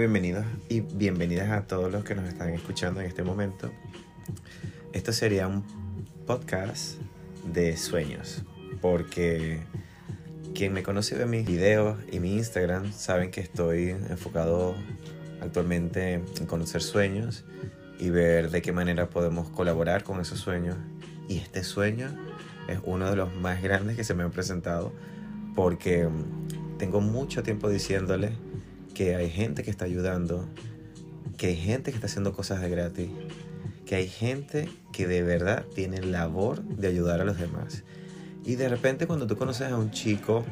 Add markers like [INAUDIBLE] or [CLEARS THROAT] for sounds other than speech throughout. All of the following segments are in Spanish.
bienvenidos y bienvenidas a todos los que nos están escuchando en este momento. Esto sería un podcast de sueños, porque quien me conoce de mis videos y mi Instagram saben que estoy enfocado actualmente en conocer sueños y ver de qué manera podemos colaborar con esos sueños. Y este sueño es uno de los más grandes que se me han presentado porque tengo mucho tiempo diciéndole que hay gente que está ayudando, que hay gente que está haciendo cosas de gratis, que hay gente que de verdad tiene labor de ayudar a los demás. Y de repente cuando tú conoces a un chico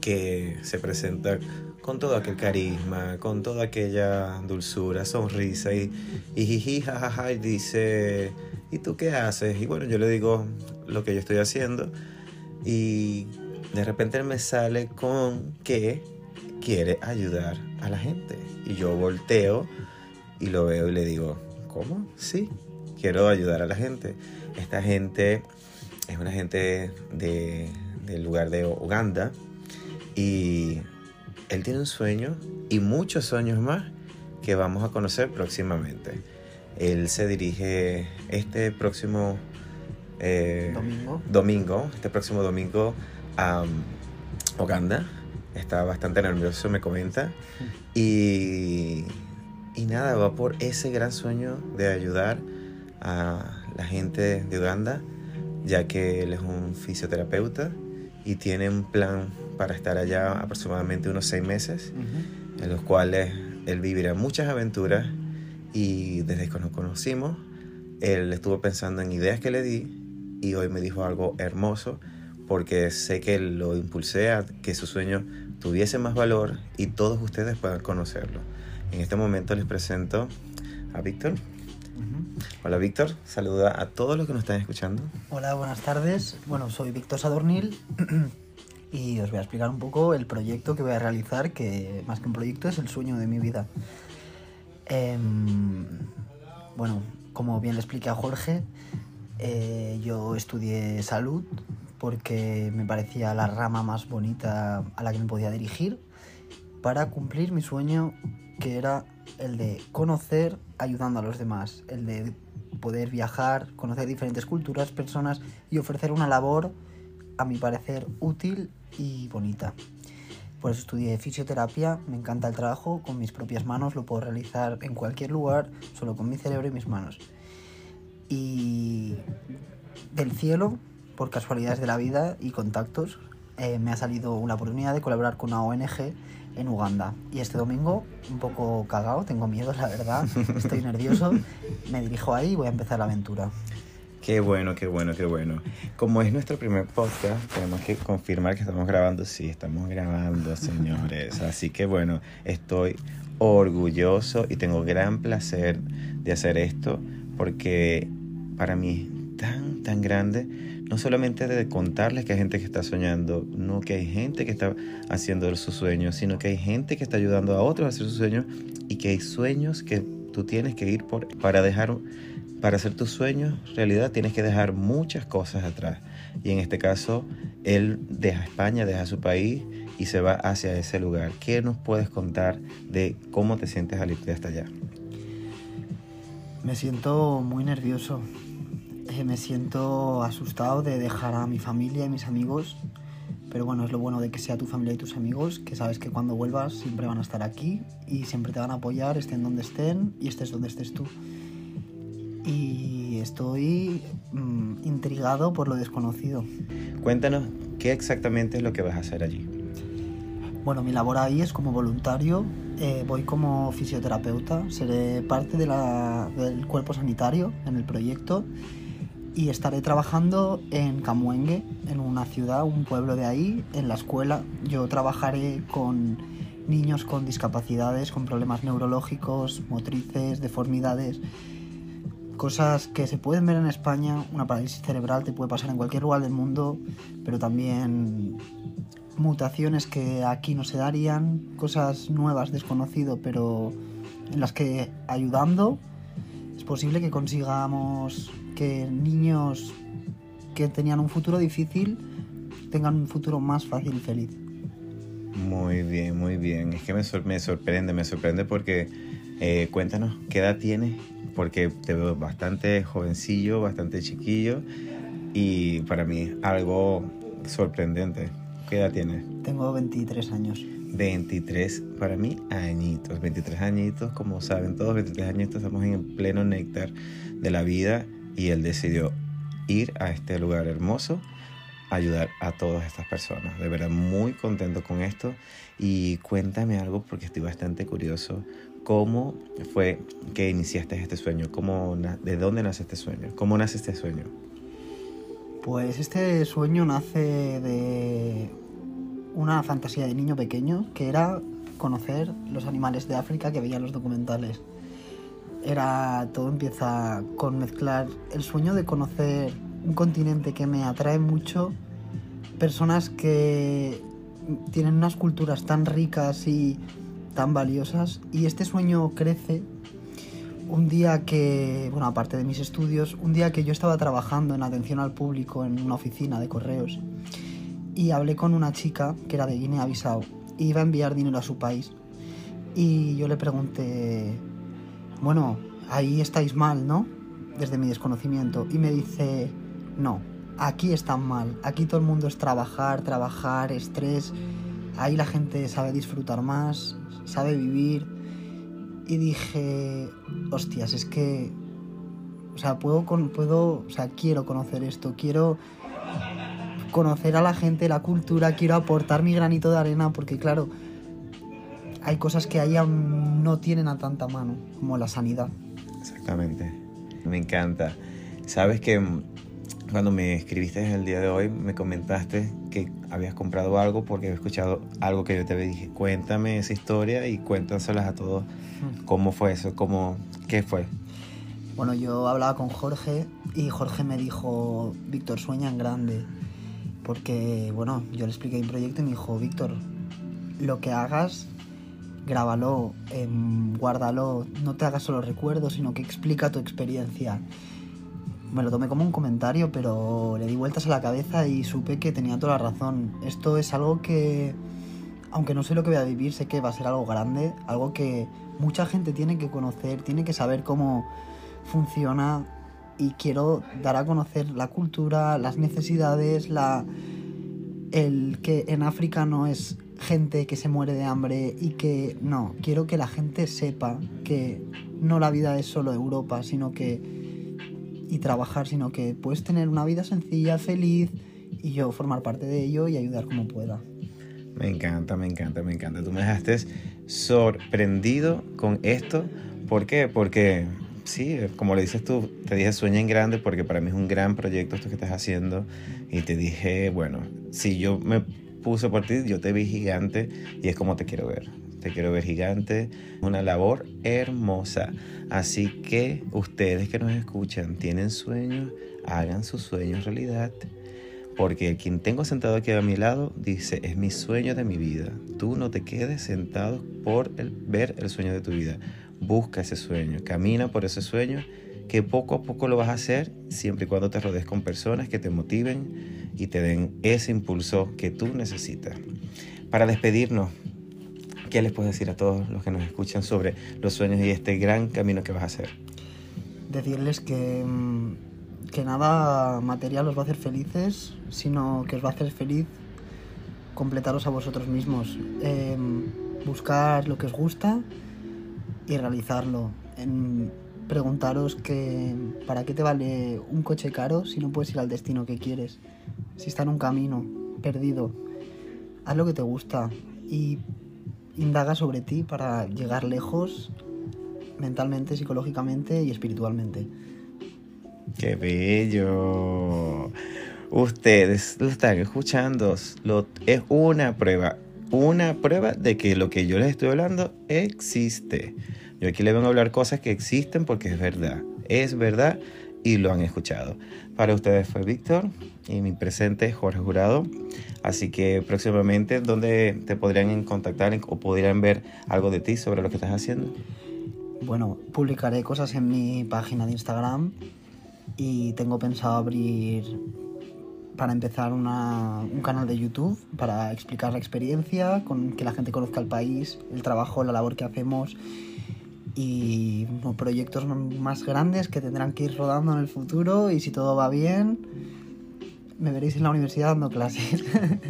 que se presenta con todo aquel carisma, con toda aquella dulzura, sonrisa y, y jiji, jajaja, y dice, ¿y tú qué haces? Y bueno, yo le digo lo que yo estoy haciendo y de repente me sale con que quiere ayudar a la gente. Y yo volteo y lo veo y le digo, ¿cómo? Sí, quiero ayudar a la gente. Esta gente es una gente de, del lugar de Uganda y él tiene un sueño y muchos sueños más que vamos a conocer próximamente. Él se dirige este próximo eh, domingo. domingo, este próximo domingo a um, Uganda está bastante nervioso, me comenta. Y, y nada, va por ese gran sueño de ayudar a la gente de Uganda, ya que él es un fisioterapeuta y tiene un plan para estar allá aproximadamente unos seis meses, en los cuales él vivirá muchas aventuras y desde que nos conocimos, él estuvo pensando en ideas que le di y hoy me dijo algo hermoso porque sé que lo impulsé a que su sueño tuviese más valor y todos ustedes puedan conocerlo. En este momento les presento a Víctor. Hola Víctor, saluda a todos los que nos están escuchando. Hola, buenas tardes. Bueno, soy Víctor Sadornil [CLEARS THROAT] y os voy a explicar un poco el proyecto que voy a realizar, que más que un proyecto es el sueño de mi vida. Em, bueno, como bien le expliqué a Jorge, eh, yo estudié salud porque me parecía la rama más bonita a la que me podía dirigir para cumplir mi sueño que era el de conocer ayudando a los demás, el de poder viajar, conocer diferentes culturas, personas y ofrecer una labor, a mi parecer, útil y bonita. Por eso estudié fisioterapia, me encanta el trabajo, con mis propias manos lo puedo realizar en cualquier lugar, solo con mi cerebro y mis manos. Y del cielo por casualidades de la vida y contactos, eh, me ha salido una oportunidad de colaborar con una ONG en Uganda. Y este domingo, un poco cagado, tengo miedo, la verdad, [LAUGHS] estoy nervioso, me dirijo ahí y voy a empezar la aventura. Qué bueno, qué bueno, qué bueno. Como es nuestro primer podcast, tenemos que confirmar que estamos grabando. Sí, estamos grabando, señores. [LAUGHS] Así que bueno, estoy orgulloso y tengo gran placer de hacer esto porque para mí tan, tan grande no solamente de contarles que hay gente que está soñando, no que hay gente que está haciendo sus sueños, sino que hay gente que está ayudando a otros a hacer sus sueños y que hay sueños que tú tienes que ir por para dejar para hacer tus sueños realidad tienes que dejar muchas cosas atrás. Y en este caso, él deja España, deja su país y se va hacia ese lugar. ¿Qué nos puedes contar de cómo te sientes al irte hasta allá? Me siento muy nervioso eh, me siento asustado de dejar a mi familia y mis amigos, pero bueno, es lo bueno de que sea tu familia y tus amigos, que sabes que cuando vuelvas siempre van a estar aquí y siempre te van a apoyar, estén donde estén y estés donde estés tú. Y estoy mm, intrigado por lo desconocido. Cuéntanos, ¿qué exactamente es lo que vas a hacer allí? Bueno, mi labor ahí es como voluntario. Eh, voy como fisioterapeuta, seré parte de la, del cuerpo sanitario en el proyecto y estaré trabajando en Camuengue, en una ciudad, un pueblo de ahí, en la escuela. Yo trabajaré con niños con discapacidades, con problemas neurológicos, motrices, deformidades, cosas que se pueden ver en España. Una parálisis cerebral te puede pasar en cualquier lugar del mundo, pero también mutaciones que aquí no se darían, cosas nuevas, desconocido, pero en las que ayudando es posible que consigamos que niños que tenían un futuro difícil tengan un futuro más fácil y feliz. Muy bien, muy bien. Es que me, sor- me sorprende, me sorprende porque eh, cuéntanos qué edad tienes, porque te veo bastante jovencillo, bastante chiquillo y para mí algo sorprendente. ¿Qué edad tienes? Tengo 23 años. 23, para mí, añitos. 23 añitos, como saben todos, 23 añitos, estamos en el pleno néctar de la vida y él decidió ir a este lugar hermoso a ayudar a todas estas personas. De verdad, muy contento con esto. Y cuéntame algo porque estoy bastante curioso. ¿Cómo fue que iniciaste este sueño? ¿Cómo, ¿De dónde nace este sueño? ¿Cómo nace este sueño? Pues este sueño nace de una fantasía de niño pequeño que era conocer los animales de África que veía en los documentales. Era todo empieza con mezclar el sueño de conocer un continente que me atrae mucho, personas que tienen unas culturas tan ricas y tan valiosas y este sueño crece un día que, bueno, aparte de mis estudios, un día que yo estaba trabajando en atención al público en una oficina de correos y hablé con una chica que era de Guinea-Bissau y iba a enviar dinero a su país. Y yo le pregunté, bueno, ahí estáis mal, ¿no? Desde mi desconocimiento. Y me dice, no, aquí están mal. Aquí todo el mundo es trabajar, trabajar, estrés. Ahí la gente sabe disfrutar más, sabe vivir. Y dije, hostias, es que, o sea, puedo, puedo, o sea, quiero conocer esto, quiero conocer a la gente, la cultura, quiero aportar mi granito de arena, porque claro, hay cosas que ahí aún no tienen a tanta mano, como la sanidad. Exactamente. Me encanta. Sabes que mm, cuando me escribiste el día de hoy, me comentaste que habías comprado algo porque había escuchado algo que yo te dije. Cuéntame esa historia y cuéntaselas a todos. ¿Cómo fue eso? ¿Cómo, ¿Qué fue? Bueno, yo hablaba con Jorge y Jorge me dijo, Víctor, sueña en grande. Porque, bueno, yo le expliqué mi proyecto y me dijo, Víctor, lo que hagas, grábalo, em, guárdalo, no te hagas solo recuerdos, sino que explica tu experiencia. Me lo tomé como un comentario, pero le di vueltas a la cabeza y supe que tenía toda la razón. Esto es algo que, aunque no sé lo que voy a vivir, sé que va a ser algo grande, algo que mucha gente tiene que conocer, tiene que saber cómo funciona y quiero dar a conocer la cultura, las necesidades, la el que en África no es gente que se muere de hambre y que no, quiero que la gente sepa que no la vida es solo Europa, sino que y trabajar, sino que puedes tener una vida sencilla, feliz y yo formar parte de ello y ayudar como pueda. Me encanta, me encanta, me encanta. Tú me dejaste sorprendido con esto. ¿Por qué? Porque, sí, como le dices tú, te dije sueña en grande porque para mí es un gran proyecto esto que estás haciendo. Y te dije, bueno, si yo me puse por ti, yo te vi gigante y es como te quiero ver. Te quiero ver gigante. Una labor hermosa. Así que ustedes que nos escuchan, tienen sueños, hagan sus sueños realidad. Porque quien tengo sentado aquí a mi lado dice, es mi sueño de mi vida. Tú no te quedes sentado por el, ver el sueño de tu vida. Busca ese sueño, camina por ese sueño, que poco a poco lo vas a hacer siempre y cuando te rodees con personas que te motiven y te den ese impulso que tú necesitas. Para despedirnos, ¿qué les puedes decir a todos los que nos escuchan sobre los sueños y este gran camino que vas a hacer? Decirles que, mm, que nada material os va a hacer felices, sino que os va a hacer feliz completaros a vosotros mismos. Em, buscar lo que os gusta y realizarlo. En preguntaros que para qué te vale un coche caro si no puedes ir al destino que quieres. Si está en un camino perdido, haz lo que te gusta y indaga sobre ti para llegar lejos mentalmente, psicológicamente y espiritualmente. ¡Qué bello! Ustedes lo están escuchando. Lo, es una prueba. Una prueba de que lo que yo les estoy hablando existe. Yo aquí les vengo a hablar cosas que existen porque es verdad. Es verdad y lo han escuchado. Para ustedes fue Víctor y mi presente Jorge Jurado. Así que próximamente, ¿dónde te podrían contactar o podrían ver algo de ti sobre lo que estás haciendo? Bueno, publicaré cosas en mi página de Instagram y tengo pensado abrir para empezar una- un canal de YouTube para explicar la experiencia, con que la gente conozca el país, el trabajo, la labor que hacemos y proyectos más grandes que tendrán que ir rodando en el futuro y si todo va bien me veréis en la universidad dando clases.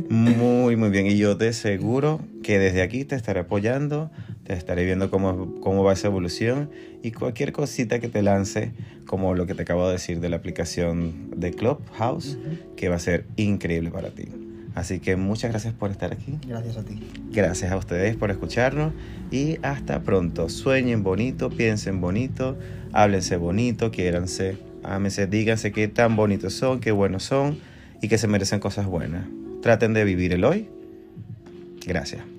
Muy, muy bien. Y yo te aseguro que desde aquí te estaré apoyando, te estaré viendo cómo, cómo va esa evolución y cualquier cosita que te lance, como lo que te acabo de decir de la aplicación de Clubhouse, que va a ser increíble para ti. Así que muchas gracias por estar aquí. Gracias a ti. Gracias a ustedes por escucharnos y hasta pronto. Sueñen bonito, piensen bonito, háblense bonito, quiéranse, ámense, díganse qué tan bonitos son, qué buenos son y que se merecen cosas buenas. Traten de vivir el hoy. Gracias.